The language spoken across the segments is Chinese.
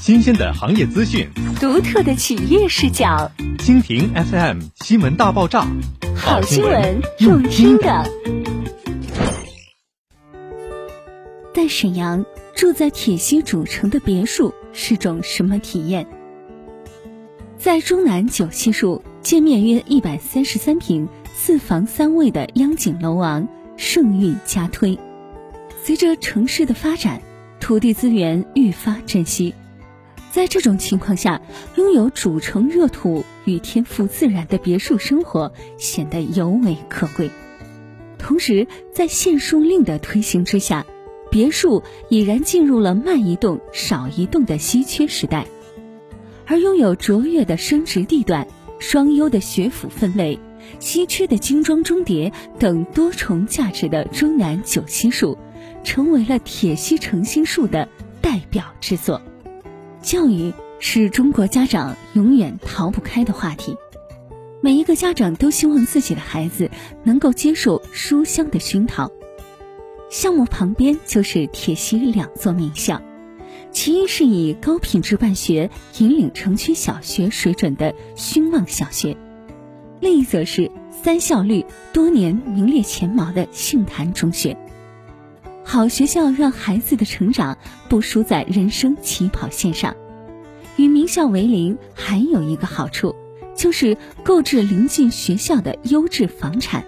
新鲜的行业资讯，独特的企业视角。蜻蜓 FM 新闻大爆炸，好新闻用听的。在沈阳住在铁西主城的别墅是种什么体验？在中南九溪墅，建面约一百三十三平、四房三卫的央景楼王盛誉加推。随着城市的发展，土地资源愈发珍惜。在这种情况下，拥有主城热土与天赋自然的别墅生活显得尤为可贵。同时，在限塑令的推行之下，别墅已然进入了慢一动、少一动的稀缺时代。而拥有卓越的升值地段、双优的学府分位、稀缺的精装中叠等多重价值的中南九溪树，成为了铁西成心树的代表之作。教育是中国家长永远逃不开的话题，每一个家长都希望自己的孩子能够接受书香的熏陶。项目旁边就是铁西两座名校，其一是以高品质办学引领城区小学水准的熏望小学，另一则是三校率多年名列前茅的杏坛中学。好学校让孩子的成长不输在人生起跑线上。与名校为邻，还有一个好处，就是购置临近学校的优质房产，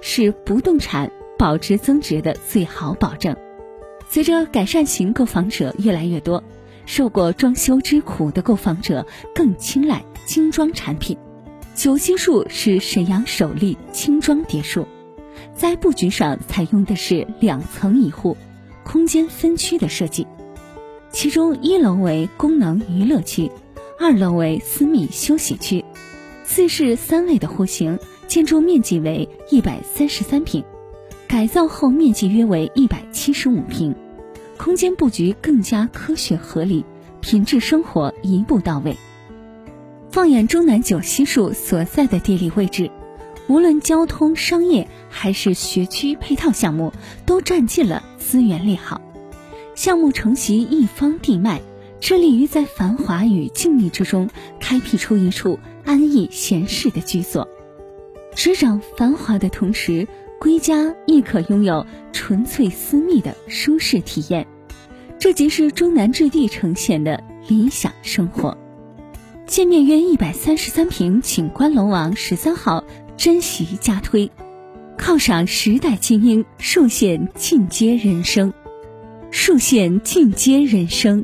是不动产保值增值的最好保证。随着改善型购房者越来越多，受过装修之苦的购房者更青睐精装产品。九溪树是沈阳首例轻装别墅。在布局上采用的是两层一户、空间分区的设计，其中一楼为功能娱乐区，二楼为私密休息区，四室三卫的户型，建筑面积为一百三十三平，改造后面积约为一百七十五平，空间布局更加科学合理，品质生活一步到位。放眼中南九溪墅所在的地理位置。无论交通、商业还是学区配套项目，都占尽了资源利好。项目承袭一方地脉，致力于在繁华与静谧之中开辟出一处安逸闲适的居所，执掌繁华的同时，归家亦可拥有纯粹私密的舒适体验。这即是中南置地呈现的理想生活。建面约一百三十三平景观楼王十三号。珍惜加推，犒赏时代精英，树线进阶人生，树线进阶人生。